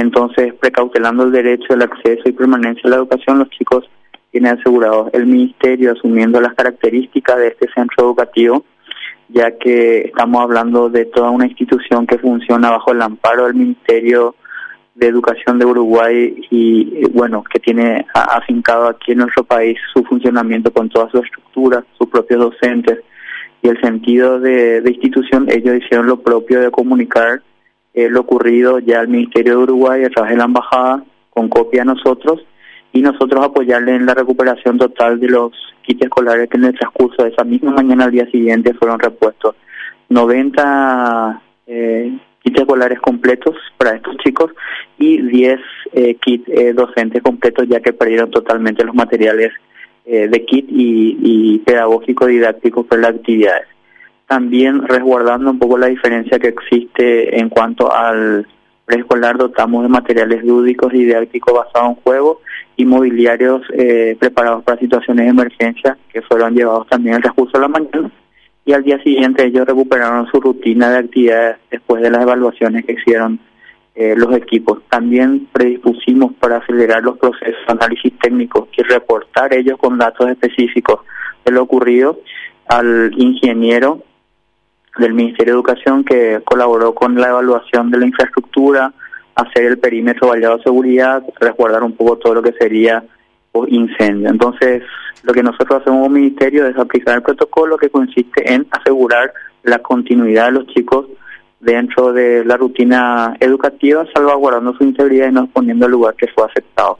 Entonces, precautelando el derecho, el acceso y permanencia a la educación, los chicos tienen asegurado el ministerio asumiendo las características de este centro educativo, ya que estamos hablando de toda una institución que funciona bajo el amparo del Ministerio de Educación de Uruguay y, bueno, que tiene afincado aquí en nuestro país su funcionamiento con toda su estructura, sus propios docentes y el sentido de institución, ellos hicieron lo propio de comunicar eh, lo ocurrido ya al Ministerio de Uruguay a través de la embajada con copia a nosotros y nosotros apoyarle en la recuperación total de los kits escolares que en el transcurso de esa misma mañana al día siguiente fueron repuestos 90 eh, kits escolares completos para estos chicos y 10 eh, kits eh, docentes completos ya que perdieron totalmente los materiales eh, de kit y, y pedagógico didáctico para las actividades. También resguardando un poco la diferencia que existe en cuanto al preescolar, dotamos de materiales lúdicos y didácticos basados en juegos y mobiliarios eh, preparados para situaciones de emergencia que fueron llevados también al recurso de la mañana y al día siguiente ellos recuperaron su rutina de actividades después de las evaluaciones que hicieron eh, los equipos. También predispusimos para acelerar los procesos de análisis técnicos y reportar ellos con datos específicos de lo ocurrido al ingeniero del Ministerio de Educación que colaboró con la evaluación de la infraestructura, hacer el perímetro validado de seguridad, resguardar un poco todo lo que sería incendio. Entonces, lo que nosotros hacemos como ministerio es aplicar el protocolo que consiste en asegurar la continuidad de los chicos dentro de la rutina educativa, salvaguardando su integridad y no poniendo el lugar que fue aceptado.